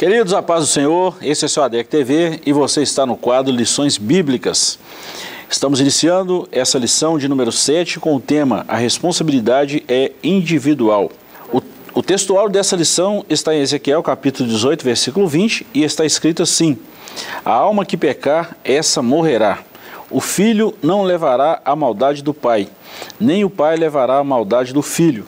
Queridos, a paz do Senhor, esse é seu ADEC TV e você está no quadro Lições Bíblicas. Estamos iniciando essa lição de número 7 com o tema A responsabilidade é individual. O, o textual dessa lição está em Ezequiel capítulo 18, versículo 20 e está escrito assim: A alma que pecar, essa morrerá. O filho não levará a maldade do pai, nem o pai levará a maldade do filho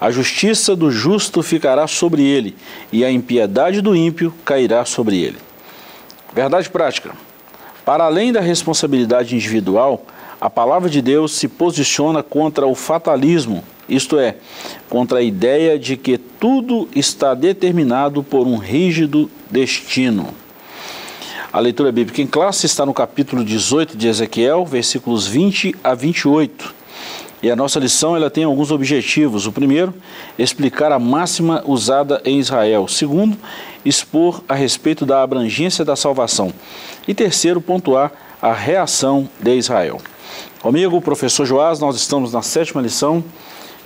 a justiça do justo ficará sobre ele, e a impiedade do ímpio cairá sobre ele. Verdade prática. Para além da responsabilidade individual, a palavra de Deus se posiciona contra o fatalismo, isto é, contra a ideia de que tudo está determinado por um rígido destino. A leitura bíblica em classe está no capítulo 18 de Ezequiel, versículos 20 a 28. E a nossa lição ela tem alguns objetivos. O primeiro, explicar a máxima usada em Israel. O segundo, expor a respeito da abrangência da salvação. E terceiro, pontuar a reação de Israel. Comigo, professor Joás, nós estamos na sétima lição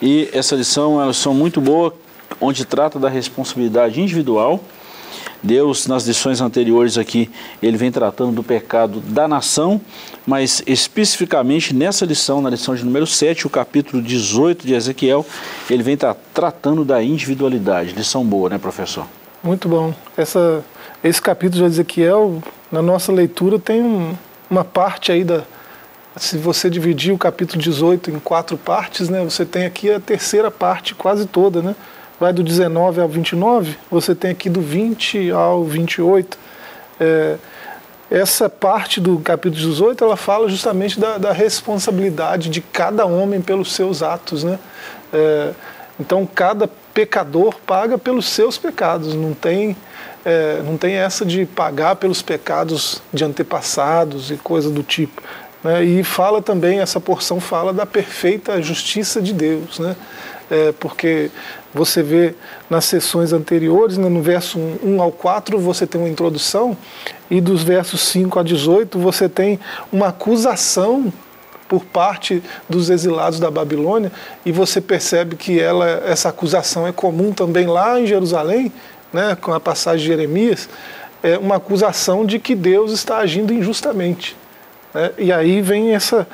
e essa lição é uma lição muito boa, onde trata da responsabilidade individual Deus, nas lições anteriores aqui, ele vem tratando do pecado da nação, mas especificamente nessa lição, na lição de número 7, o capítulo 18 de Ezequiel, ele vem tra tratando da individualidade. Lição boa, né, professor? Muito bom. Essa, esse capítulo de Ezequiel, na nossa leitura, tem um, uma parte aí da. Se você dividir o capítulo 18 em quatro partes, né, você tem aqui a terceira parte quase toda, né? Vai do 19 ao 29, você tem aqui do 20 ao 28. É, essa parte do capítulo 18 ela fala justamente da, da responsabilidade de cada homem pelos seus atos, né? É, então cada pecador paga pelos seus pecados, não tem é, não tem essa de pagar pelos pecados de antepassados e coisa do tipo. Né? E fala também essa porção fala da perfeita justiça de Deus, né? É, porque você vê nas sessões anteriores, né, no verso 1 ao 4, você tem uma introdução, e dos versos 5 a 18, você tem uma acusação por parte dos exilados da Babilônia, e você percebe que ela, essa acusação é comum também lá em Jerusalém, né, com a passagem de Jeremias, é uma acusação de que Deus está agindo injustamente. Né? E aí vem essa,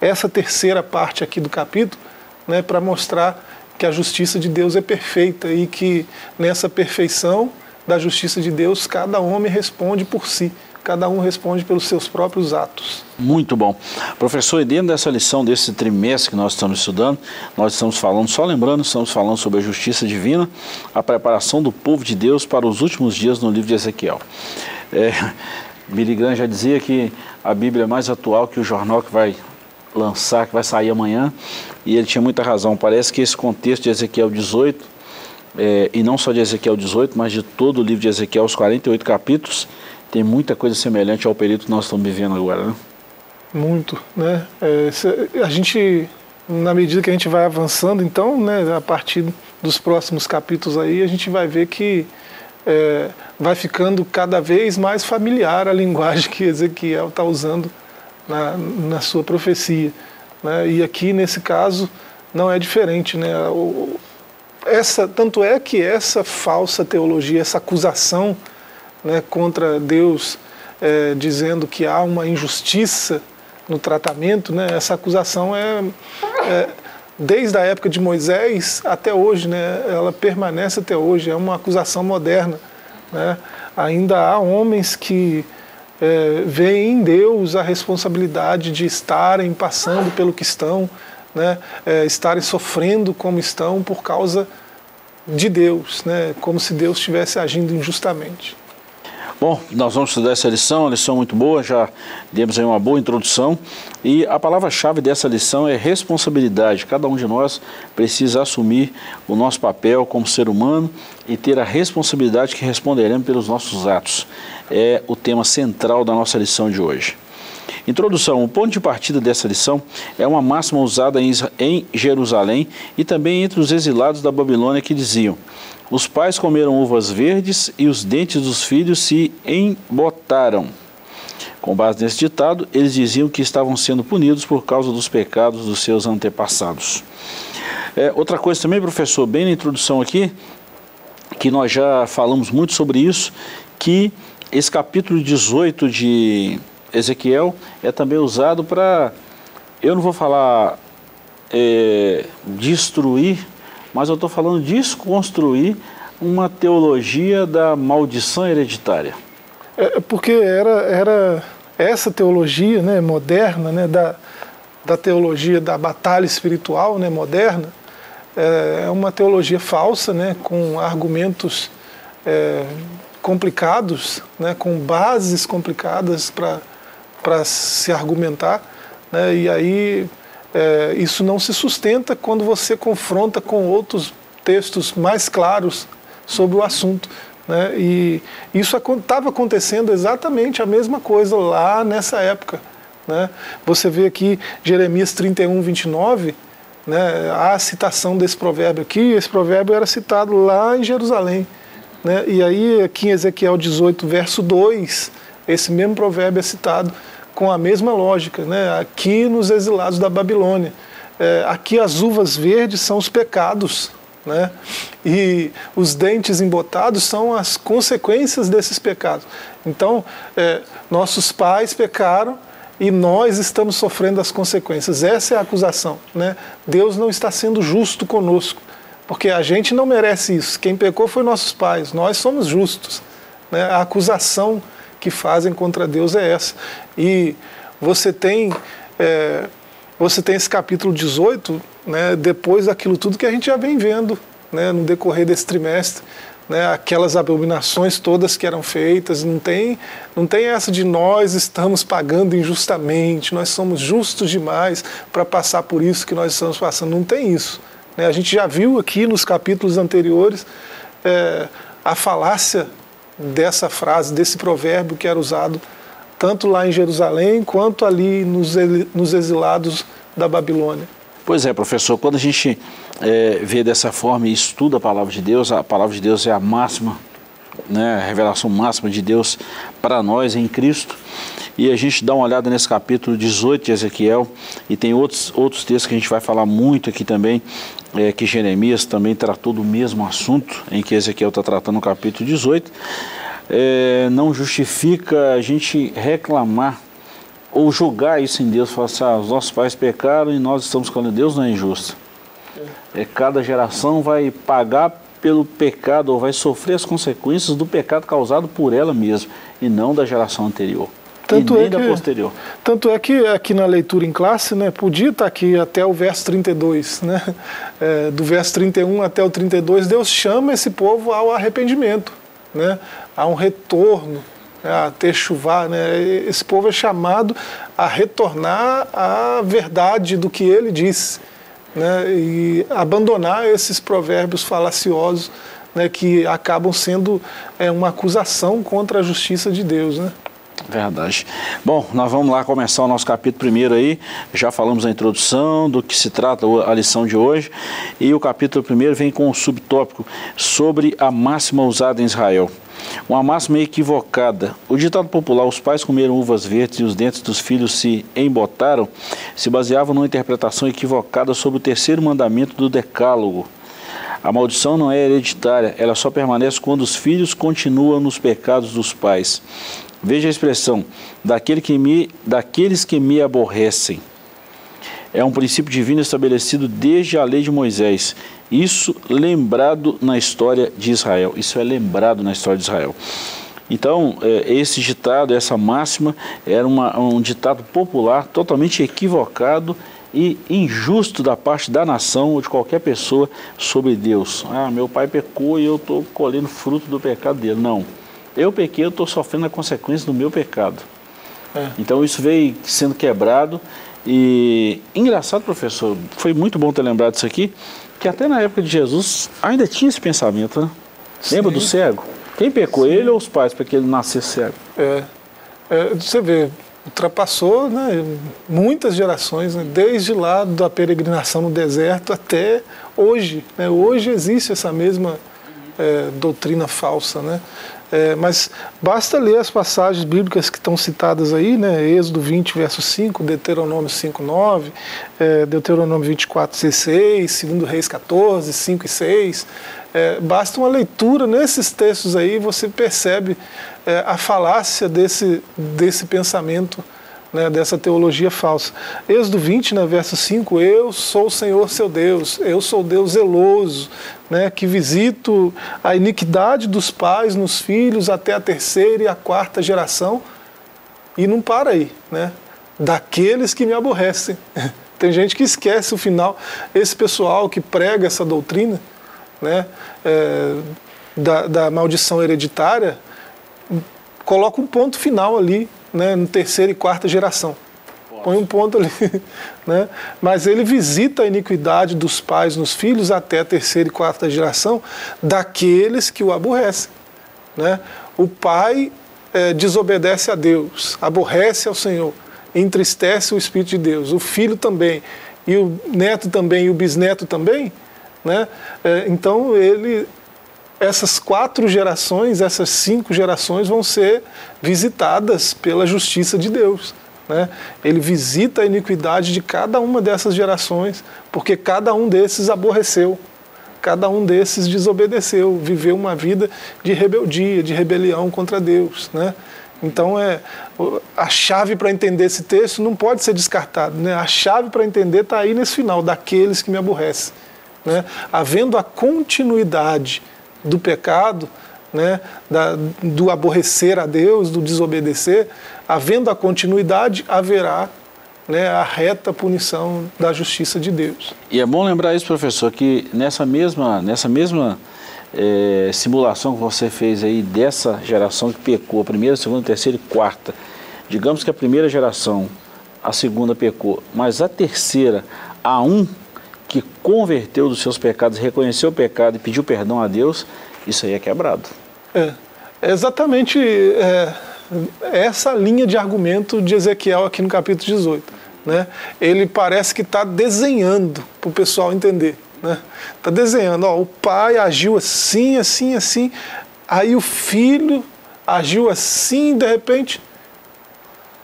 essa terceira parte aqui do capítulo, né, para mostrar que a justiça de Deus é perfeita e que nessa perfeição da justiça de Deus cada homem responde por si. Cada um responde pelos seus próprios atos. Muito bom. Professor, e dentro dessa lição, desse trimestre que nós estamos estudando, nós estamos falando, só lembrando, estamos falando sobre a justiça divina, a preparação do povo de Deus para os últimos dias no livro de Ezequiel. É, já dizia que a Bíblia é mais atual que o jornal que vai lançar, que vai sair amanhã, e ele tinha muita razão. Parece que esse contexto de Ezequiel 18, é, e não só de Ezequiel 18, mas de todo o livro de Ezequiel, os 48 capítulos, tem muita coisa semelhante ao período que nós estamos vivendo agora, né? Muito, né? É, a gente, na medida que a gente vai avançando, então, né, a partir dos próximos capítulos aí, a gente vai ver que é, vai ficando cada vez mais familiar a linguagem que Ezequiel está usando na, na sua profecia. Né? E aqui, nesse caso, não é diferente. Né? O, essa, tanto é que essa falsa teologia, essa acusação né, contra Deus, é, dizendo que há uma injustiça no tratamento, né, essa acusação é, é, desde a época de Moisés até hoje, né, ela permanece até hoje, é uma acusação moderna. Né? Ainda há homens que é, veem em Deus a responsabilidade de estarem passando pelo que estão, né, é, estarem sofrendo como estão por causa de Deus, né, como se Deus estivesse agindo injustamente. Bom, nós vamos estudar essa lição, uma lição muito boa, já demos aí uma boa introdução. E a palavra-chave dessa lição é responsabilidade. Cada um de nós precisa assumir o nosso papel como ser humano e ter a responsabilidade que responderemos pelos nossos atos. É o tema central da nossa lição de hoje. Introdução: o ponto de partida dessa lição é uma máxima usada em Jerusalém e também entre os exilados da Babilônia que diziam: os pais comeram uvas verdes e os dentes dos filhos se embotaram. Com base nesse ditado, eles diziam que estavam sendo punidos por causa dos pecados dos seus antepassados. É, outra coisa também, professor, bem na introdução aqui, que nós já falamos muito sobre isso, que esse capítulo 18 de Ezequiel é também usado para, eu não vou falar é, destruir, mas eu estou falando desconstruir uma teologia da maldição hereditária. É, é porque era, era essa teologia né, moderna, né, da, da teologia da batalha espiritual né, moderna, é, é uma teologia falsa, né, com argumentos é, complicados, né, com bases complicadas para se argumentar. Né, e aí é, isso não se sustenta quando você confronta com outros textos mais claros sobre o assunto. Né? E isso estava acontecendo exatamente a mesma coisa lá nessa época. Né? Você vê aqui Jeremias 31, 29, né? a citação desse provérbio aqui, esse provérbio era citado lá em Jerusalém. Né? E aí, aqui em Ezequiel 18, verso 2, esse mesmo provérbio é citado com a mesma lógica, né? aqui nos exilados da Babilônia. É, aqui as uvas verdes são os pecados, né? E os dentes embotados são as consequências desses pecados. Então, é, nossos pais pecaram e nós estamos sofrendo as consequências. Essa é a acusação. Né? Deus não está sendo justo conosco, porque a gente não merece isso. Quem pecou foi nossos pais, nós somos justos. Né? A acusação que fazem contra Deus é essa. E você tem. É, você tem esse capítulo 18, né, depois daquilo tudo que a gente já vem vendo né, no decorrer desse trimestre, né, aquelas abominações todas que eram feitas, não tem, não tem essa de nós estamos pagando injustamente, nós somos justos demais para passar por isso que nós estamos passando, não tem isso. Né? A gente já viu aqui nos capítulos anteriores é, a falácia dessa frase, desse provérbio que era usado tanto lá em Jerusalém quanto ali nos, exilados da Babilônia. Pois é, professor, quando a gente é, vê dessa forma e estuda a palavra de Deus, a palavra de Deus é a máxima, né, a revelação máxima de Deus para nós em Cristo. E a gente dá uma olhada nesse capítulo 18 de Ezequiel, e tem outros, outros textos que a gente vai falar muito aqui também, é, que Jeremias também tratou do mesmo assunto em que Ezequiel está tratando no capítulo 18 é, não justifica a gente reclamar ou julgar isso em Deus, falar assim, ah, os nossos pais pecaram e nós estamos com Deus não é injusto. É, cada geração vai pagar pelo pecado ou vai sofrer as consequências do pecado causado por ela mesma e não da geração anterior. Tanto e nem é que, da posterior. Tanto é que aqui na leitura em classe, né, podia estar aqui até o verso 32, né, é, do verso 31 até o 32, Deus chama esse povo ao arrependimento né, a um retorno, né, a ter chuvar. Né, esse povo é chamado a retornar à verdade do que ele disse né, e abandonar esses provérbios falaciosos né, que acabam sendo é, uma acusação contra a justiça de Deus. Né? Verdade. Bom, nós vamos lá começar o nosso capítulo primeiro aí. Já falamos a introdução, do que se trata a lição de hoje. E o capítulo primeiro vem com um subtópico sobre a máxima usada em Israel. Uma máxima equivocada. O ditado popular, os pais comeram uvas verdes e os dentes dos filhos se embotaram, se baseava numa interpretação equivocada sobre o terceiro mandamento do Decálogo. A maldição não é hereditária, ela só permanece quando os filhos continuam nos pecados dos pais. Veja a expressão, daquele que me, daqueles que me aborrecem. É um princípio divino estabelecido desde a lei de Moisés. Isso lembrado na história de Israel. Isso é lembrado na história de Israel. Então, é, esse ditado, essa máxima, era uma, um ditado popular totalmente equivocado e injusto da parte da nação ou de qualquer pessoa sobre Deus. Ah, meu pai pecou e eu estou colhendo fruto do pecado dele. Não. Eu pequei, eu estou sofrendo a consequência do meu pecado. É. Então isso veio sendo quebrado. E engraçado, professor, foi muito bom ter lembrado disso aqui, que até na época de Jesus ainda tinha esse pensamento, né? Lembra do cego? Quem pecou, Sim. ele ou os pais, para que ele nascesse cego? É. é você vê, ultrapassou né, muitas gerações, né, desde lá da peregrinação no deserto até hoje. Né, hoje existe essa mesma é, doutrina falsa, né? É, mas basta ler as passagens bíblicas que estão citadas aí, né? Êxodo 20, verso 5, Deuteronômio 5, 9, é, Deuteronômio 24, 16, 2 Reis 14, 5 e 6. É, basta uma leitura nesses textos aí, você percebe é, a falácia desse, desse pensamento né, dessa teologia falsa. Êxodo 20, né, verso 5, eu sou o Senhor seu Deus, eu sou Deus zeloso, né, que visito a iniquidade dos pais nos filhos até a terceira e a quarta geração, e não para aí, né, daqueles que me aborrecem. Tem gente que esquece o final. Esse pessoal que prega essa doutrina né, é, da, da maldição hereditária, coloca um ponto final ali né, no terceira e quarta geração. Põe um ponto ali. Né? Mas ele visita a iniquidade dos pais nos filhos até a terceira e quarta geração daqueles que o aborrecem. Né? O pai é, desobedece a Deus, aborrece ao Senhor, entristece o Espírito de Deus. O filho também, e o neto também, e o bisneto também. Né? É, então ele essas quatro gerações, essas cinco gerações vão ser visitadas pela justiça de Deus. Né? Ele visita a iniquidade de cada uma dessas gerações, porque cada um desses aborreceu, cada um desses desobedeceu, viveu uma vida de rebeldia, de rebelião contra Deus. Né? Então, é, a chave para entender esse texto não pode ser descartada. Né? A chave para entender está aí nesse final, daqueles que me aborrecem. Né? Havendo a continuidade do pecado, né, da, do aborrecer a Deus, do desobedecer, havendo a continuidade, haverá né, a reta punição da justiça de Deus. E é bom lembrar isso, professor, que nessa mesma, nessa mesma é, simulação que você fez aí dessa geração que pecou, primeira, segunda, terceira e quarta, digamos que a primeira geração, a segunda pecou, mas a terceira, a um que converteu dos seus pecados, reconheceu o pecado e pediu perdão a Deus, isso aí é quebrado. É, é exatamente é, essa linha de argumento de Ezequiel aqui no capítulo 18. Né? Ele parece que está desenhando para o pessoal entender. Está né? Tá desenhando, ó, o pai agiu assim, assim, assim, aí o filho agiu assim, de repente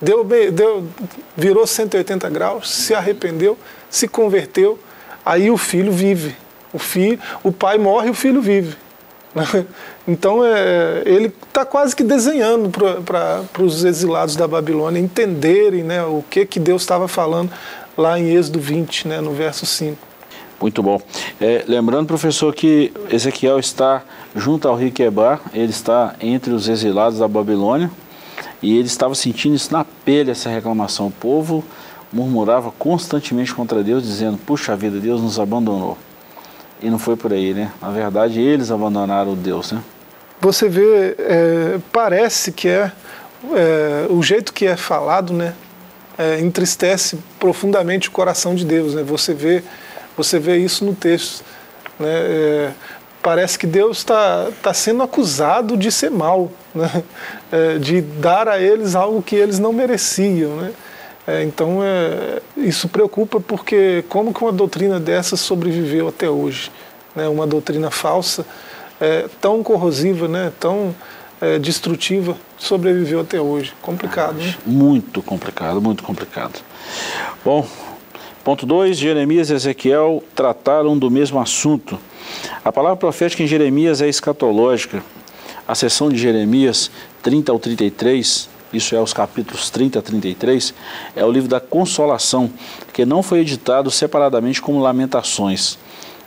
deu, deu, virou 180 graus, se arrependeu, se converteu, aí o filho vive. O, filho, o pai morre e o filho vive. Então é, ele está quase que desenhando para os exilados da Babilônia entenderem né, o que, que Deus estava falando lá em Êxodo 20, né, no verso 5. Muito bom. É, lembrando, professor, que Ezequiel está junto ao rio Quebar, ele está entre os exilados da Babilônia e ele estava sentindo isso na pele, essa reclamação. O povo murmurava constantemente contra Deus, dizendo: Puxa vida, Deus nos abandonou. E não foi por aí, né? Na verdade, eles abandonaram Deus, né? Você vê, é, parece que é, é, o jeito que é falado, né? É, entristece profundamente o coração de Deus, né? Você vê, você vê isso no texto, né? É, parece que Deus está tá sendo acusado de ser mal, né? É, de dar a eles algo que eles não mereciam, né? É, então é, isso preocupa porque como que uma doutrina dessa sobreviveu até hoje? Né? Uma doutrina falsa, é, tão corrosiva, né? tão é, destrutiva, sobreviveu até hoje. Complicado, né? Muito complicado, muito complicado. Bom, ponto 2, Jeremias e Ezequiel trataram do mesmo assunto. A palavra profética em Jeremias é escatológica. A sessão de Jeremias 30 ao 33 isso é os capítulos 30 a 33, é o livro da Consolação, que não foi editado separadamente como Lamentações.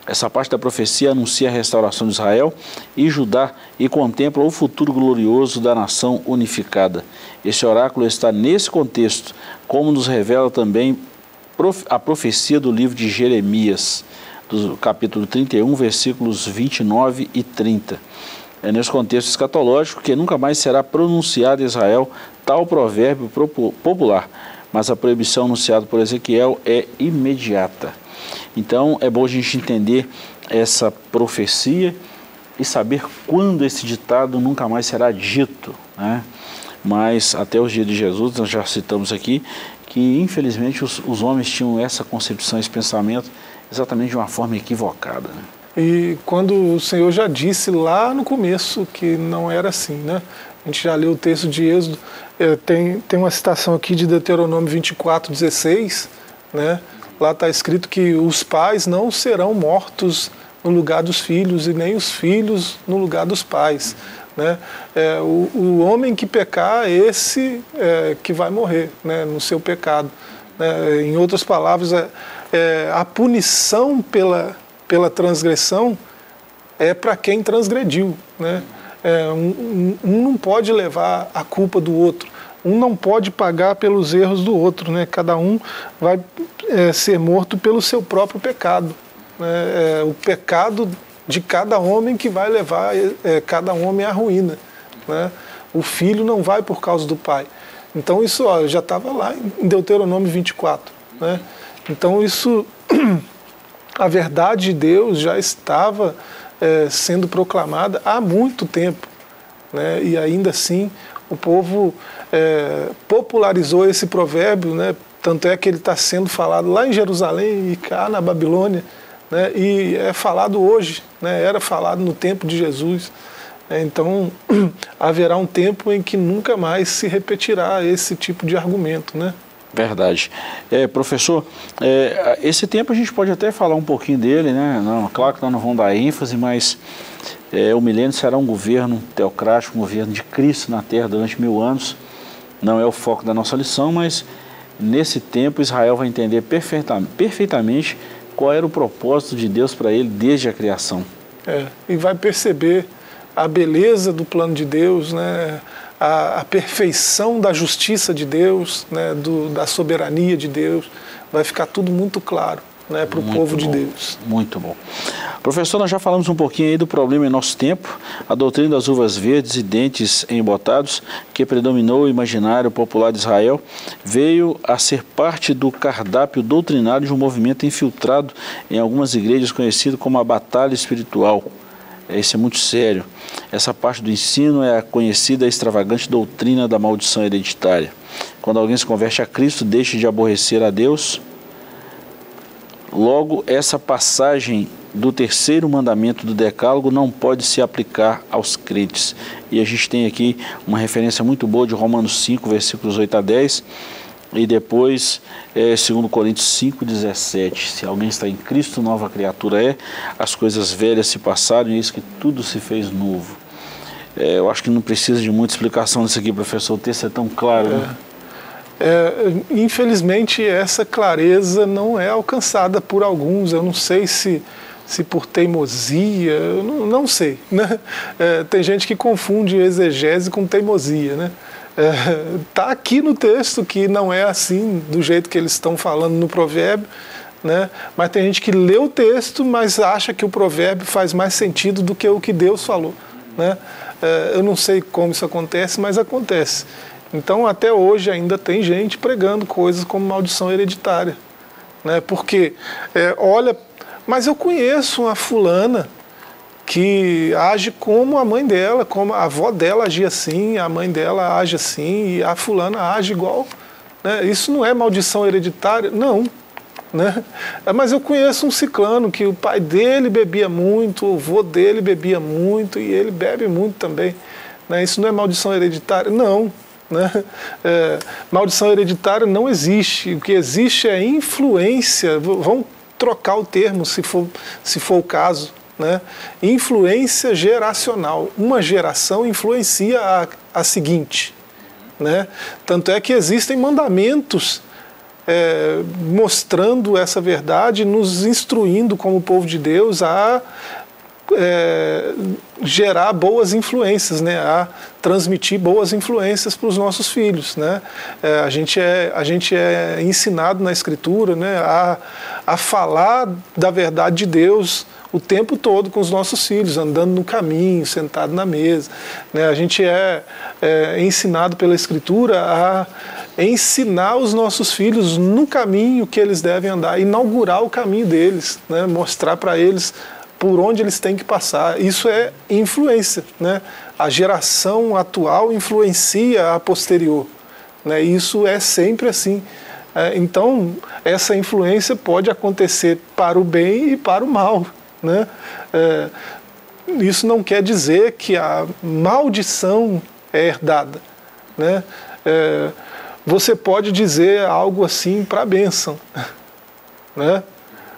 Essa parte da profecia anuncia a restauração de Israel e Judá e contempla o futuro glorioso da nação unificada. Esse oráculo está nesse contexto, como nos revela também a profecia do livro de Jeremias, do capítulo 31, versículos 29 e 30. É nesse contexto escatológico que nunca mais será pronunciado Israel tal provérbio popular, mas a proibição anunciada por Ezequiel é imediata. Então é bom a gente entender essa profecia e saber quando esse ditado nunca mais será dito. Né? Mas até os dias de Jesus, nós já citamos aqui, que infelizmente os, os homens tinham essa concepção, esse pensamento exatamente de uma forma equivocada. Né? E quando o Senhor já disse lá no começo que não era assim, né? A gente já leu o texto de Êxodo, é, tem, tem uma citação aqui de Deuteronômio 24, 16, né? Lá está escrito que os pais não serão mortos no lugar dos filhos e nem os filhos no lugar dos pais. Né? É, o, o, homem que pecar, esse é, que vai morrer né, no seu pecado. Né? Em outras palavras, é, é, a punição pela, pela transgressão é para quem transgrediu. Né? É, um, um, não pode levar a culpa do outro, um não pode pagar pelos erros do outro. Né? Cada um vai é, ser morto pelo seu próprio pecado. Né? o pecado de cada homem que vai levar é, cada homem à ruína. Né? O filho não vai por causa do pai. Então isso ó, já estava lá em Deuteronômio 24. Né? Então isso, a verdade de Deus já estava é, sendo proclamada há muito tempo. Né? E ainda assim o povo é, popularizou esse provérbio, né? tanto é que ele está sendo falado lá em Jerusalém e cá na Babilônia né, e é falado hoje, né, era falado no tempo de Jesus. É, então, haverá um tempo em que nunca mais se repetirá esse tipo de argumento. Né? Verdade. É, professor, é, esse tempo a gente pode até falar um pouquinho dele, né? Não, claro que nós não vamos dar ênfase, mas é, o milênio será um governo teocrático, um governo de Cristo na Terra durante mil anos. Não é o foco da nossa lição, mas nesse tempo Israel vai entender perfeitamente, qual era o propósito de Deus para ele desde a criação. É, e vai perceber a beleza do plano de Deus, né? A, a perfeição da justiça de Deus, né? Do, da soberania de Deus, vai ficar tudo muito claro né? para o povo bom, de Deus. Muito bom. Professor, nós já falamos um pouquinho aí do problema em nosso tempo, a doutrina das uvas verdes e dentes embotados, que predominou o imaginário popular de Israel, veio a ser parte do cardápio doutrinário de um movimento infiltrado em algumas igrejas conhecido como a batalha espiritual. Isso é muito sério. Essa parte do ensino é a conhecida e extravagante doutrina da maldição hereditária. Quando alguém se converte a Cristo, deixa de aborrecer a Deus. Logo, essa passagem do terceiro mandamento do Decálogo não pode se aplicar aos crentes. E a gente tem aqui uma referência muito boa de Romanos 5, versículos 8 a 10, e depois, é, 2 Coríntios 5, 17. Se alguém está em Cristo, nova criatura é, as coisas velhas se passaram e eis que tudo se fez novo. É, eu acho que não precisa de muita explicação disso aqui, professor. O texto é tão claro. Né? É, infelizmente, essa clareza não é alcançada por alguns. Eu não sei se se por teimosia, não, não sei. Né? É, tem gente que confunde exegese com teimosia. Né? É, tá aqui no texto que não é assim, do jeito que eles estão falando no provérbio, né? mas tem gente que lê o texto, mas acha que o provérbio faz mais sentido do que o que Deus falou. Né? É, eu não sei como isso acontece, mas acontece. Então, até hoje ainda tem gente pregando coisas como maldição hereditária. Né? Porque é, olha mas eu conheço uma fulana que age como a mãe dela, como a avó dela agia assim, a mãe dela age assim, e a fulana age igual. Né? Isso não é maldição hereditária? Não. Né? Mas eu conheço um ciclano que o pai dele bebia muito, o avô dele bebia muito e ele bebe muito também. Né? Isso não é maldição hereditária? Não. Né? É, maldição hereditária não existe. O que existe é influência. Vamos trocar o termo, se for, se for o caso. Né? Influência geracional. Uma geração influencia a, a seguinte. Né? Tanto é que existem mandamentos é, mostrando essa verdade, nos instruindo como povo de Deus a é, gerar boas influências, né? a transmitir boas influências para os nossos filhos. Né? É, a, gente é, a gente é ensinado na Escritura né? a, a falar da verdade de Deus o tempo todo com os nossos filhos, andando no caminho, sentado na mesa. Né? A gente é, é ensinado pela Escritura a ensinar os nossos filhos no caminho que eles devem andar, inaugurar o caminho deles, né? mostrar para eles por onde eles têm que passar. Isso é influência. Né? A geração atual influencia a posterior. Né? Isso é sempre assim. É, então, essa influência pode acontecer para o bem e para o mal. Né? É, isso não quer dizer que a maldição é herdada. Né? É, você pode dizer algo assim para a bênção. Né?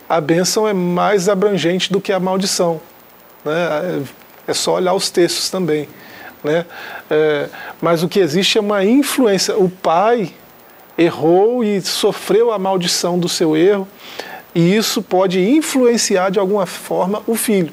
A bênção é mais abrangente do que a maldição. Né? É só olhar os textos também. Né? É, mas o que existe é uma influência. O pai errou e sofreu a maldição do seu erro, e isso pode influenciar de alguma forma o filho.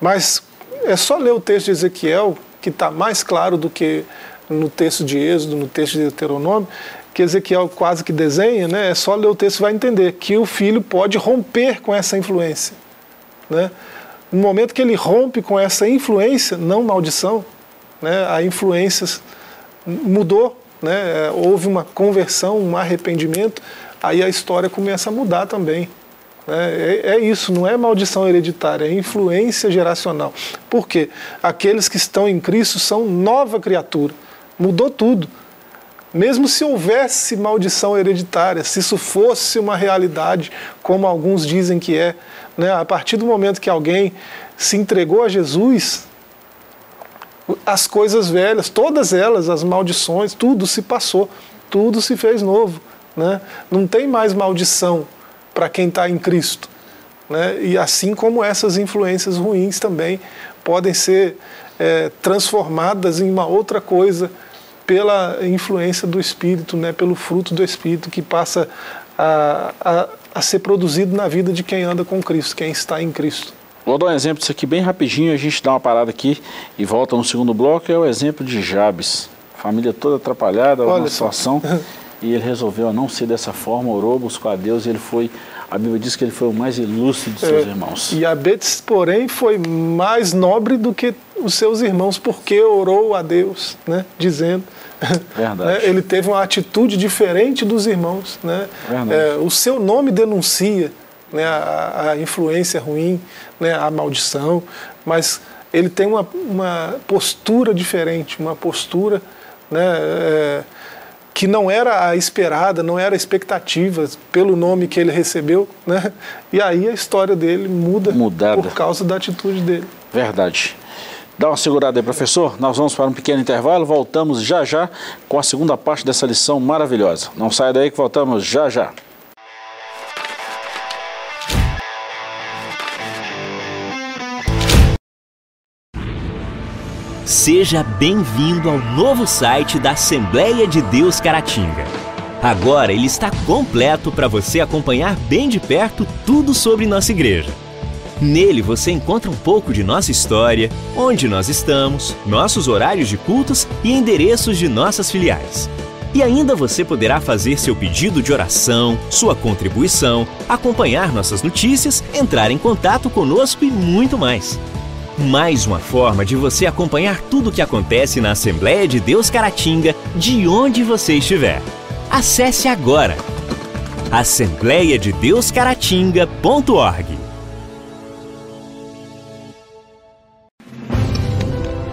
Mas é só ler o texto de Ezequiel, que está mais claro do que no texto de Êxodo, no texto de Deuteronômio, que Ezequiel quase que desenha, né? é só ler o texto e vai entender que o filho pode romper com essa influência. Né? No momento que ele rompe com essa influência, não maldição, né? a influência mudou, né? É, houve uma conversão, um arrependimento, aí a história começa a mudar também. Né? É, é, isso, não é maldição hereditária, é influência geracional. Por quê? Aqueles que estão em Cristo são nova criatura, mudou tudo. Mesmo se houvesse maldição hereditária, se isso fosse uma realidade, como alguns dizem que é, né? a partir do momento que alguém se entregou a Jesus, as coisas velhas, todas elas, as maldições, tudo se passou, tudo se fez novo. Né? Não tem mais maldição para quem está em Cristo. Né? E assim como essas influências ruins também podem ser é, transformadas em uma outra coisa pela influência do Espírito, né? pelo fruto do Espírito que passa a, a, a ser produzido na vida de quem anda com Cristo, quem está em Cristo. Vou dar um exemplo disso aqui bem rapidinho, a gente dá uma parada aqui e volta no segundo bloco, é o exemplo de Jabes. Família toda atrapalhada, uma situação, e ele resolveu não ser dessa forma, orou, buscou a Deus e ele foi, a Bíblia diz que ele foi o mais ilustre de seus é, irmãos. E Abetes, porém, foi mais nobre do que os seus irmãos, porque orou a Deus, né, dizendo... Verdade. Né, ele teve uma atitude diferente dos irmãos. Né? É, o seu nome denuncia né, a, a influência ruim, né, a maldição, mas ele tem uma, uma postura diferente, uma postura né, é, que não era a esperada, não era a expectativa pelo nome que ele recebeu, né? E aí a história dele muda Mudada. por causa da atitude dele. Verdade. Dá uma segurada aí, professor. Nós vamos para um pequeno intervalo, voltamos já já com a segunda parte dessa lição maravilhosa. Não saia daí que voltamos já já. Seja bem-vindo ao novo site da Assembleia de Deus Caratinga. Agora ele está completo para você acompanhar bem de perto tudo sobre nossa igreja. Nele você encontra um pouco de nossa história, onde nós estamos, nossos horários de cultos e endereços de nossas filiais. E ainda você poderá fazer seu pedido de oração, sua contribuição, acompanhar nossas notícias, entrar em contato conosco e muito mais. Mais uma forma de você acompanhar tudo o que acontece na Assembleia de Deus Caratinga, de onde você estiver. Acesse agora assembleiadedeuscaratinga.org.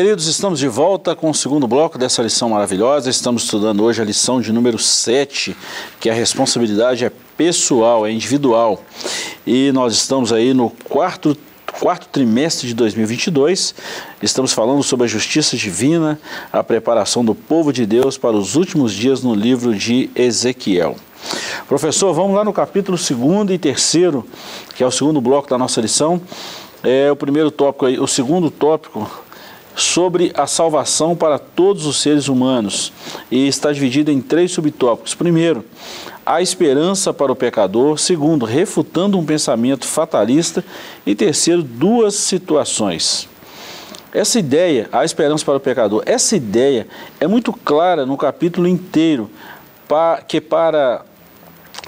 Queridos, estamos de volta com o segundo bloco dessa lição maravilhosa. Estamos estudando hoje a lição de número 7, que a responsabilidade é pessoal, é individual. E nós estamos aí no quarto quarto trimestre de 2022. Estamos falando sobre a justiça divina, a preparação do povo de Deus para os últimos dias no livro de Ezequiel. Professor, vamos lá no capítulo 2 e 3, que é o segundo bloco da nossa lição. É o primeiro tópico aí, o segundo tópico sobre a salvação para todos os seres humanos e está dividido em três subtópicos. Primeiro, a esperança para o pecador. Segundo, refutando um pensamento fatalista. E terceiro, duas situações. Essa ideia, a esperança para o pecador, essa ideia é muito clara no capítulo inteiro, que para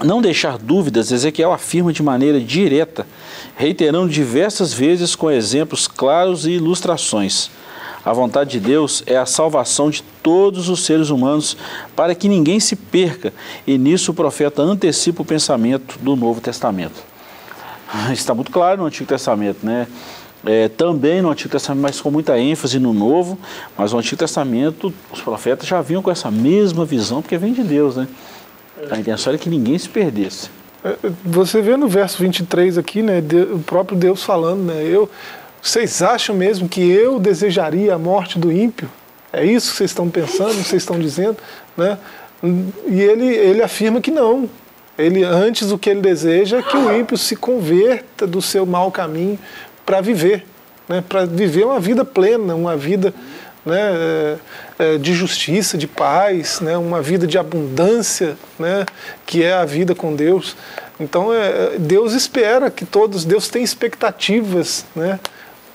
não deixar dúvidas, Ezequiel afirma de maneira direta, reiterando diversas vezes com exemplos claros e ilustrações. A vontade de Deus é a salvação de todos os seres humanos para que ninguém se perca, e nisso o profeta antecipa o pensamento do Novo Testamento. Está muito claro no Antigo Testamento, né? É, também no Antigo Testamento, mas com muita ênfase no Novo, mas no Antigo Testamento os profetas já vinham com essa mesma visão, porque vem de Deus, né? A intenção era que ninguém se perdesse. É, você vê no verso 23 aqui, né, o próprio Deus falando, né, eu, vocês acham mesmo que eu desejaria a morte do ímpio? É isso que vocês estão pensando, vocês estão dizendo? Né? E ele, ele afirma que não. Ele Antes o que ele deseja é que o ímpio se converta do seu mau caminho para viver. Né? Para viver uma vida plena, uma vida né, é, é, de justiça, de paz, né, uma vida de abundância, né, que é a vida com Deus. Então, é, Deus espera que todos, Deus tem expectativas, né,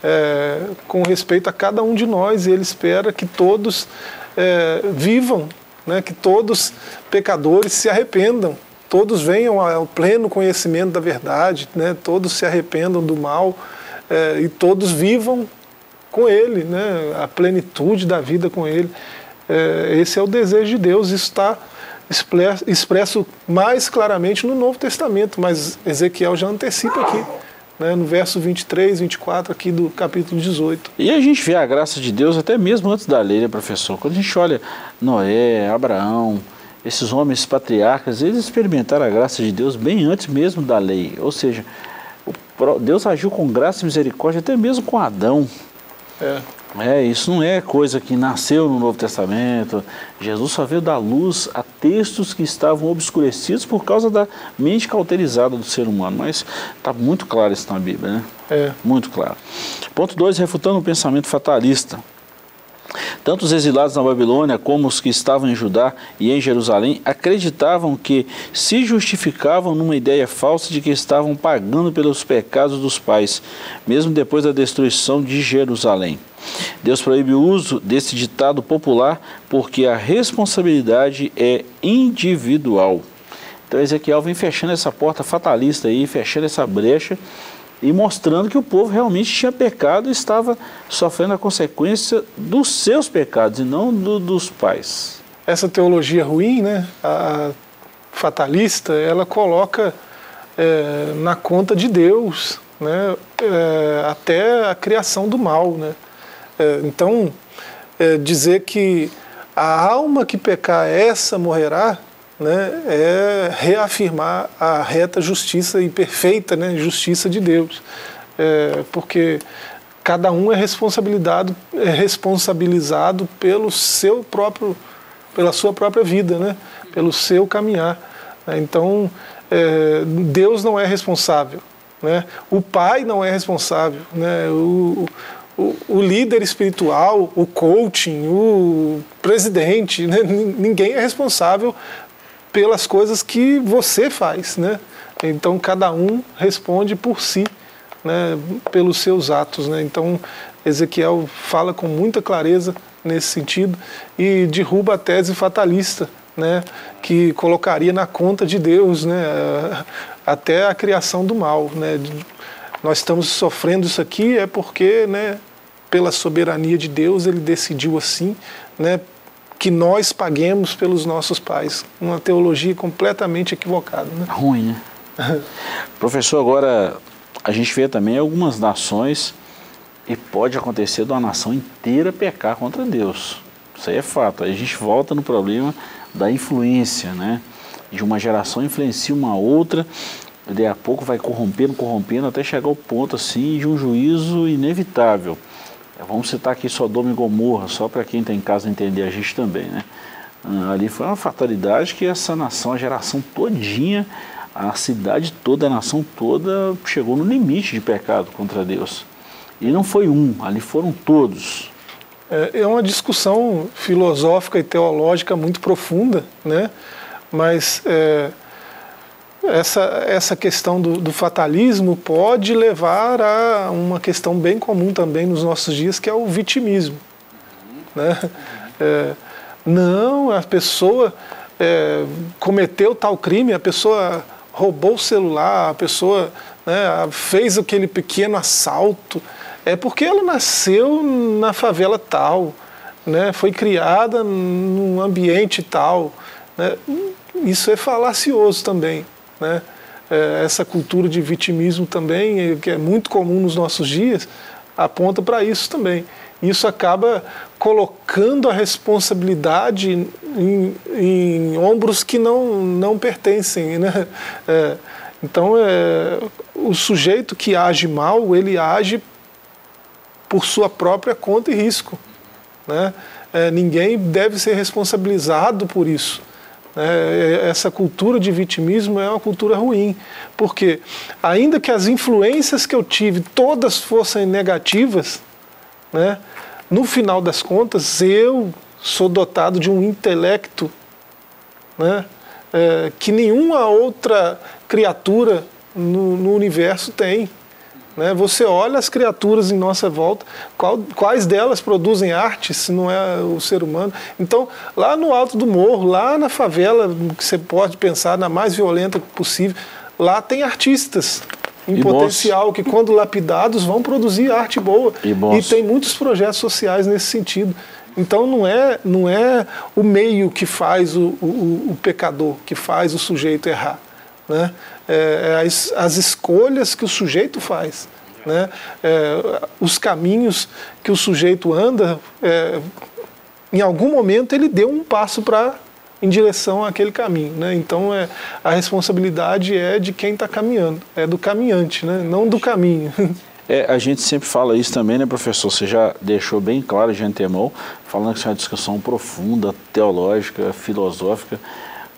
é, com respeito a cada um de nós e Ele espera que todos é, vivam, né, que todos pecadores se arrependam, todos venham ao pleno conhecimento da verdade, né, todos se arrependam do mal é, e todos vivam com Ele, né, a plenitude da vida com Ele. É, esse é o desejo de Deus, isso está expresso mais claramente no Novo Testamento, mas Ezequiel já antecipa aqui né, no verso 23, 24 aqui do capítulo 18. E a gente vê a graça de Deus até mesmo antes da lei, né, professor? Quando a gente olha Noé, Abraão, esses homens patriarcas, eles experimentaram a graça de Deus bem antes mesmo da lei. Ou seja, Deus agiu com graça e misericórdia até mesmo com Adão. É. É, isso não é coisa que nasceu no Novo Testamento. Jesus só veio dar luz a textos que estavam obscurecidos por causa da mente cauterizada do ser humano. Mas está muito claro isso na Bíblia, né? É. Muito claro. Ponto 2, refutando o pensamento fatalista. Tanto os exilados na Babilônia como os que estavam em Judá e em Jerusalém acreditavam que se justificavam numa ideia falsa de que estavam pagando pelos pecados dos pais, mesmo depois da destruição de Jerusalém. Deus proíbe o uso desse ditado popular porque a responsabilidade é individual. Então Ezequiel vem fechando essa porta fatalista aí, fechando essa brecha e mostrando que o povo realmente tinha pecado e estava sofrendo a consequência dos seus pecados e não do, dos pais. Essa teologia ruim, né, a fatalista, ela coloca é, na conta de Deus né, é, até a criação do mal. Né? É, então, é, dizer que a alma que pecar, essa morrerá, né, é reafirmar a reta justiça e perfeita né, justiça de Deus. É, porque cada um é, responsabilizado, é responsabilizado pelo seu próprio, pela sua própria vida, né, pelo seu caminhar. Então, é, Deus não é responsável. Né? O pai não é responsável. Né? O, o, líder espiritual, o coaching, o presidente, né? ninguém é responsável pelas coisas que você faz, né? Então cada um responde por si, né? Pelos seus atos, né? Então Ezequiel fala com muita clareza nesse sentido e derruba a tese fatalista, né? Que colocaria na conta de Deus, né? Até a criação do mal, né? Nós estamos sofrendo isso aqui é porque, né? Pela soberania de Deus ele decidiu assim, né? que nós paguemos pelos nossos pais. Uma teologia completamente equivocada. Né? Ruim, né? Professor, agora a gente vê também algumas nações e pode acontecer de uma nação inteira pecar contra Deus. Isso aí é fato. Aí a gente volta no problema da influência, né? De uma geração influencia uma outra daí a pouco vai corrompendo, corrompendo, até chegar ao ponto assim de um juízo inevitável. É, vamos citar aqui Sodoma e Gomorra, só para quem está em casa entender a gente também, né? Ah, ali foi uma fatalidade que essa nação, a geração todinha, a cidade toda, a nação toda chegou no limite de pecado contra Deus. E não foi um, ali foram todos. É, é uma discussão filosófica e teológica muito profunda, né? Mas é, essa, essa questão do, do, fatalismo pode levar a uma questão bem comum também nos nossos dias, que é o vitimismo. Né? É, não, a pessoa é, cometeu tal crime, a pessoa roubou o celular, a pessoa né, fez aquele pequeno assalto, é porque ela nasceu na favela tal, né, foi criada num ambiente tal. Né, isso é falacioso também. Né? É, essa cultura de vitimismo também, que é muito comum nos nossos dias, aponta para isso também. Isso acaba colocando a responsabilidade em, em ombros que não, não pertencem. Né? É, então, é, o sujeito que age mal, ele age por sua própria conta e risco. Né? É, ninguém deve ser responsabilizado por isso. É, essa cultura de vitimismo é uma cultura ruim, porque ainda que as influências que eu tive todas fossem negativas, né, no final das contas eu sou dotado de um intelecto né, é, que nenhuma outra criatura no, no universo tem. Né? Você olha as criaturas em nossa volta, qual, quais delas produzem arte, se não é o ser humano. Então, lá no alto do morro, lá na favela, que você pode pensar na mais violenta possível, lá tem artistas em e potencial bons. que, quando lapidados, vão produzir arte boa. E, e tem muitos projetos sociais nesse sentido. Então não é, não é o meio que faz o, o, o pecador, que faz o sujeito errar. Né? É, é as, as, escolhas que o sujeito faz, né? É, os caminhos que o sujeito anda, é, em algum momento ele deu um passo para em direção àquele caminho, né? Então é, a responsabilidade é de quem está caminhando, é do caminhante, né? Não do caminho. É, a gente sempre fala isso também, né, professor? Você já deixou bem claro de antemão, falando que isso é uma discussão profunda, teológica, filosófica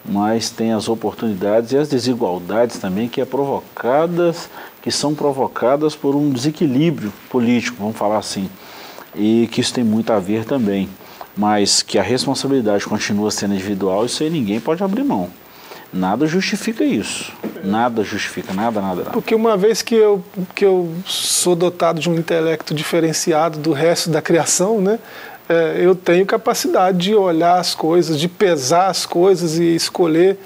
mas tem as oportunidades e as desigualdades também que é provocadas, que são provocadas por um desequilíbrio político, vamos falar assim, e que isso tem muito a ver também, mas que a responsabilidade continua sendo individual, isso aí ninguém pode abrir mão. Nada justifica isso. Nada justifica, nada, nada, nada. Porque uma vez que eu, que eu sou dotado de um intelecto diferenciado do resto da criação, né, é, eu tenho capacidade de olhar as coisas, de pesar as coisas e escolher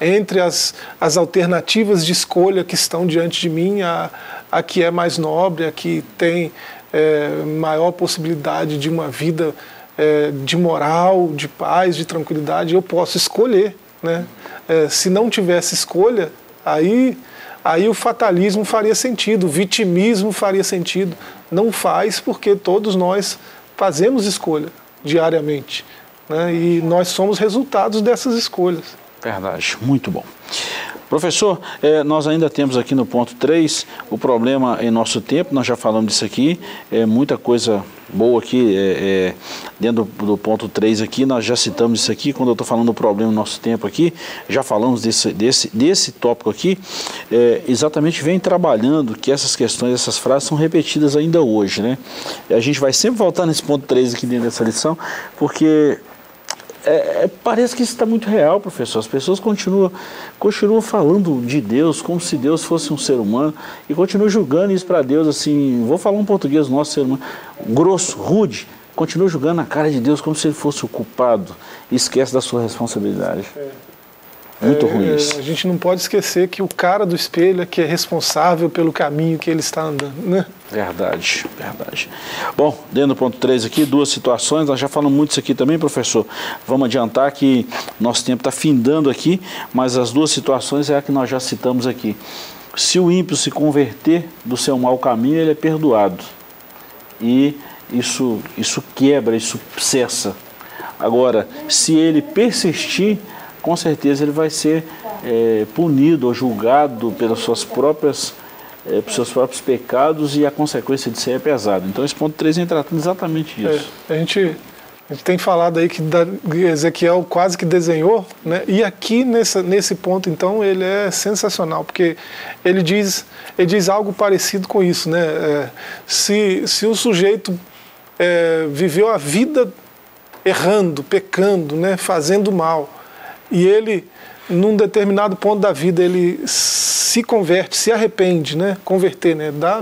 entre as, as alternativas de escolha que estão diante de mim, a, a que é mais nobre, a que tem é, maior possibilidade de uma vida é, de moral, de paz, de tranquilidade, eu posso escolher. Né? É, se não tivesse escolha, aí, aí o fatalismo faria sentido, o vitimismo faria sentido. Não faz porque todos nós fazemos escolha diariamente. Né? E nós somos resultados dessas escolhas. Verdade, muito bom. Professor, eh, nós ainda temos aqui no ponto 3 o problema em nosso tempo, nós já falamos disso aqui, é muita coisa boa aqui, é, é, dentro do, do, ponto 3 aqui, nós já citamos isso aqui, quando eu estou falando do problema no nosso tempo aqui, já falamos desse, desse, desse tópico aqui, é, exatamente vem trabalhando que essas questões, essas frases são repetidas ainda hoje, né? A gente vai sempre voltar nesse ponto 3 aqui dentro dessa lição, porque é, é, parece que isso está muito real, professor. As pessoas continuam, continuam falando de Deus como se Deus fosse um ser humano e continuam julgando isso para Deus assim. Vou falar um português nosso ser humano, grosso, rude. Continua julgando a cara de Deus como se ele fosse o culpado e esquece da sua responsabilidade. É. Muito é, ruim isso. A gente não pode esquecer que o cara do espelho é que é responsável pelo caminho que ele está andando, né? Verdade, verdade. Bom, dentro do ponto 3 aqui, duas situações, nós já falamos muito isso aqui também, professor. Vamos adiantar que nosso tempo está findando aqui, mas as duas situações é a que nós já citamos aqui. Se o ímpio se converter do seu mau caminho, ele é perdoado. E isso, isso quebra, isso cessa. Agora, se ele persistir com certeza ele vai ser é, punido ou julgado pelas suas próprias é, pelos seus próprios pecados e a consequência de ser é pesada. Então esse ponto 3 vem tratando exatamente disso. É, a, gente, a gente tem falado aí que Ezequiel quase que desenhou, né? e aqui nessa, nesse ponto então ele é sensacional, porque ele diz, ele diz algo parecido com isso. Né? É, se, se o sujeito é, viveu a vida errando, pecando, né? fazendo mal, e ele num determinado ponto da vida ele se converte, se arrepende, né? Converter, né? Dá,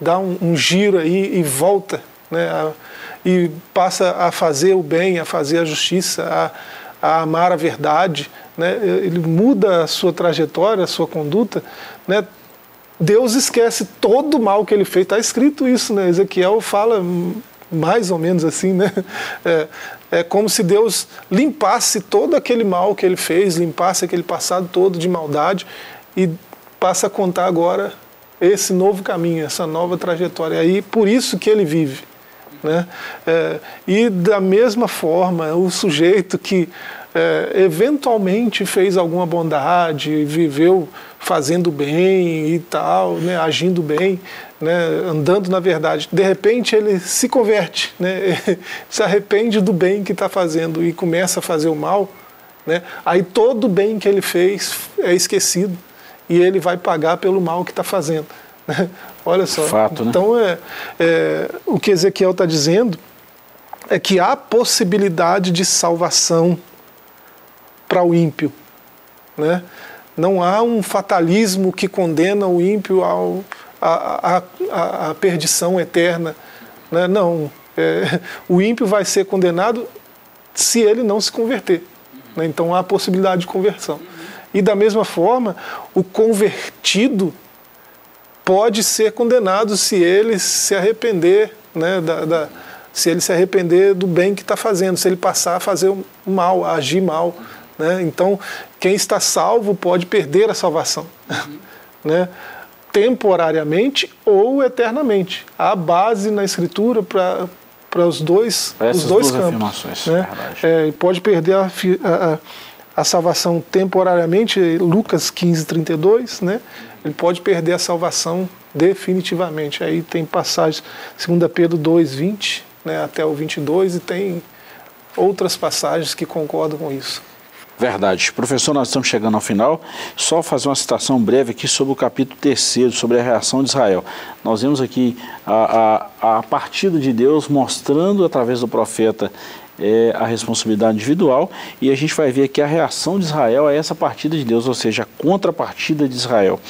dá um, um giro aí e volta, né? A, e passa a fazer o bem, a fazer a justiça, a, a amar a verdade, né? Ele muda a sua trajetória, a sua conduta, né? Deus esquece todo o mal que ele fez. Está escrito isso, né? Ezequiel fala mais ou menos assim, né? É, é como se Deus limpasse todo aquele mal que ele fez, limpasse aquele passado todo de maldade e passa a contar agora esse novo caminho, essa nova trajetória. Aí por isso que ele vive, né? É, e da mesma forma, o sujeito que é, eventualmente fez alguma bondade, viveu fazendo bem e tal, né, agindo bem, né, andando na verdade. De repente ele se converte, né, se arrepende do bem que está fazendo e começa a fazer o mal. Né, aí todo o bem que ele fez é esquecido e ele vai pagar pelo mal que está fazendo. Né. Olha só. Fato, né? então é, é o que Ezequiel está dizendo é que há possibilidade de salvação para o ímpio. Né? Não há um fatalismo que condena o ímpio ao, a, a, a perdição eterna. Né? Não. É, o ímpio vai ser condenado se ele não se converter. Né? Então há a possibilidade de conversão. E da mesma forma, o convertido pode ser condenado se ele se arrepender né, da, da, se ele se arrepender do bem que está fazendo, se ele passar a fazer o mal, a agir mal. Né? Então, quem está salvo pode perder a salvação, uhum. né? Temporariamente ou eternamente. Há base na Escritura para para os dois, os dois campos. Né? É, pode perder a, a, a, salvação temporariamente, Lucas 15, 32, né? ele pode perder a salvação definitivamente. Aí tem passagens, 2 Pedro 2, 20 né, até o 22, e tem outras passagens que concordam com isso. Verdade. Professor, nós estamos chegando ao final. Só fazer uma citação breve aqui sobre o capítulo 3, sobre a reação de Israel. Nós vemos aqui a, a, a partida de Deus mostrando através do profeta é, a responsabilidade individual e a gente vai ver aqui a reação de Israel a essa partida de Deus, ou seja, a contrapartida de Israel.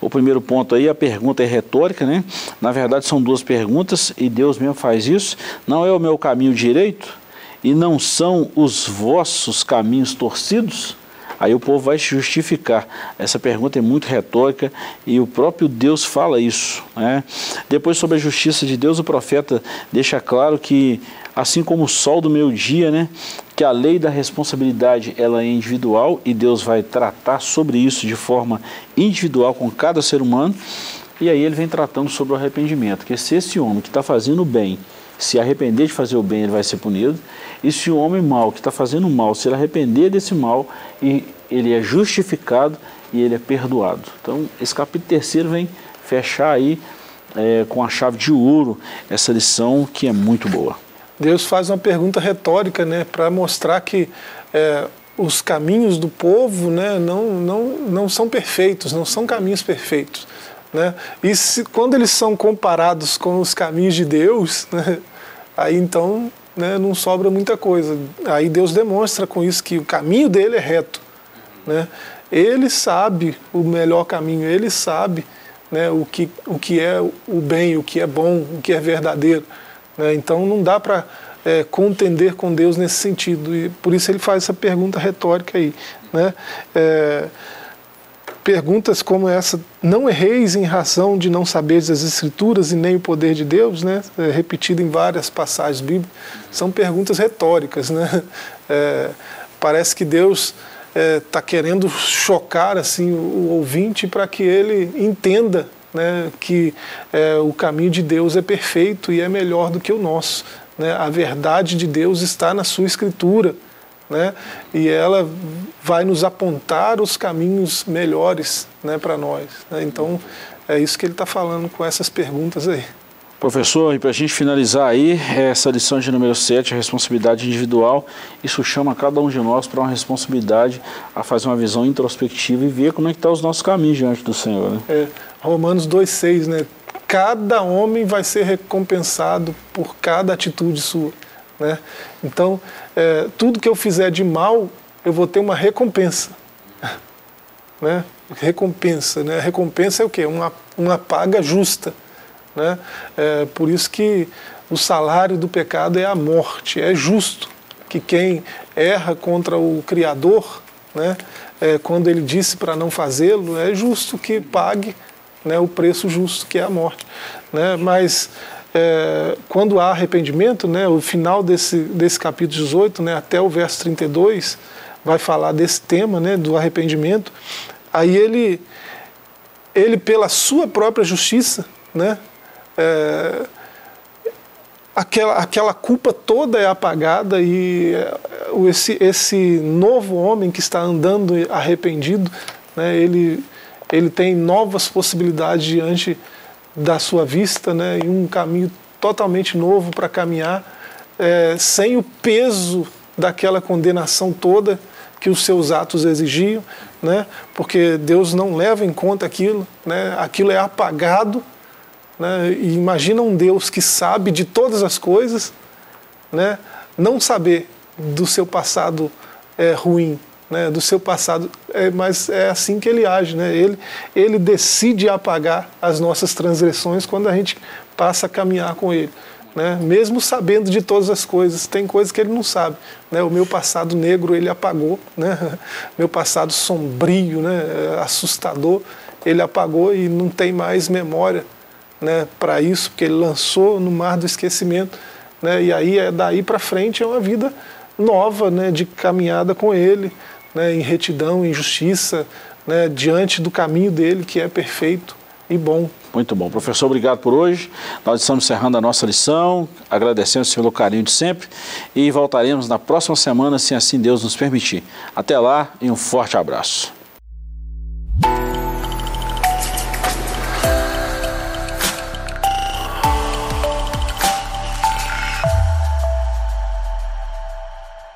O primeiro ponto aí, a pergunta é retórica, né? Na verdade são duas perguntas e Deus mesmo faz isso. Não é o meu caminho direito? E não são os vossos caminhos torcidos? Aí o povo vai justificar. Essa pergunta é muito retórica e o próprio Deus fala isso. Né? Depois, sobre a justiça de Deus, o profeta deixa claro que, assim como o sol do meio-dia, né, que a lei da responsabilidade ela é individual e Deus vai tratar sobre isso de forma individual com cada ser humano. E aí ele vem tratando sobre o arrependimento, que se esse homem que está fazendo o bem se arrepender de fazer o bem, ele vai ser punido. E se o homem mau que está fazendo mal, se ele arrepender desse mal, ele é justificado e ele é perdoado. Então, esse capítulo terceiro vem fechar aí é, com a chave de ouro essa lição que é muito boa. Deus faz uma pergunta retórica, né, para mostrar que é, os caminhos do povo, né, não, não, não são perfeitos, não são caminhos perfeitos. Né? E se, quando eles são comparados com os caminhos de Deus, né, aí então né, não sobra muita coisa. Aí Deus demonstra com isso que o caminho dele é reto. Né? Ele sabe o melhor caminho, ele sabe né, o, que, o que é o bem, o que é bom, o que é verdadeiro. Né? Então não dá para é, contender com Deus nesse sentido. E por isso ele faz essa pergunta retórica aí. Né? É, perguntas como essa, não erreis em razão de não saberes as escrituras e nem o poder de Deus, né? É, repetido em várias passagens bíblicas, são perguntas retóricas, né? É, parece que Deus está é, querendo chocar assim o, ouvinte para que ele entenda né, que é, o caminho de Deus é perfeito e é melhor do que o nosso. Né? A verdade de Deus está na sua escritura. Né? E ela vai nos apontar os caminhos melhores, né, para nós. Né? Então é isso que ele está falando com essas perguntas aí. Professor, e para a gente finalizar aí, essa lição de número 7, a responsabilidade individual, isso chama cada um de nós para uma responsabilidade a fazer uma visão introspectiva e ver como é que estão tá os nossos caminhos diante do Senhor. Né? É, Romanos 2,6, né? Cada homem vai ser recompensado por cada atitude sua. Né? Então, é, tudo que eu fizer de mal, eu vou ter uma recompensa. Né? Recompensa, né? Recompensa é o quê? Uma, uma paga justa. Né? É, por isso que o salário do pecado é a morte. É justo que quem erra contra o Criador, né, é, quando ele disse para não fazê-lo, é justo que pague né, o preço justo, que é a morte. Né? Mas é, quando há arrependimento, né, o final desse, desse capítulo 18, né, até o verso 32, vai falar desse tema né, do arrependimento. Aí ele, ele pela sua própria justiça, né, é, aquela, aquela culpa toda é apagada e é, esse, esse novo homem que está andando arrependido, né, ele, ele tem novas possibilidades diante da sua vista né, e um caminho totalmente novo para caminhar, é, sem o peso daquela condenação toda que os seus atos exigiam, né, porque Deus não leva em conta aquilo, né, aquilo é apagado né? E imagina um Deus que sabe de todas as coisas, né? não saber do seu passado é, ruim, né? do seu passado, é, mas é assim que ele age. Né? Ele, ele decide apagar as nossas transgressões quando a gente passa a caminhar com ele. Né? Mesmo sabendo de todas as coisas, tem coisas que ele não sabe. Né? O meu passado negro ele apagou, né? meu passado sombrio, né? assustador, ele apagou e não tem mais memória né, para isso, porque ele lançou no mar do esquecimento. Né, e aí, é daí para frente, é uma vida nova de caminhada com ele, né, em retidão, em justiça, né, diante do caminho dele, que é perfeito e bom. Muito bom. Professor, obrigado por hoje. Nós estamos encerrando a nossa lição, agradecendo pelo carinho de sempre e voltaremos na próxima semana, se assim Deus nos permitir. Até lá e um forte abraço.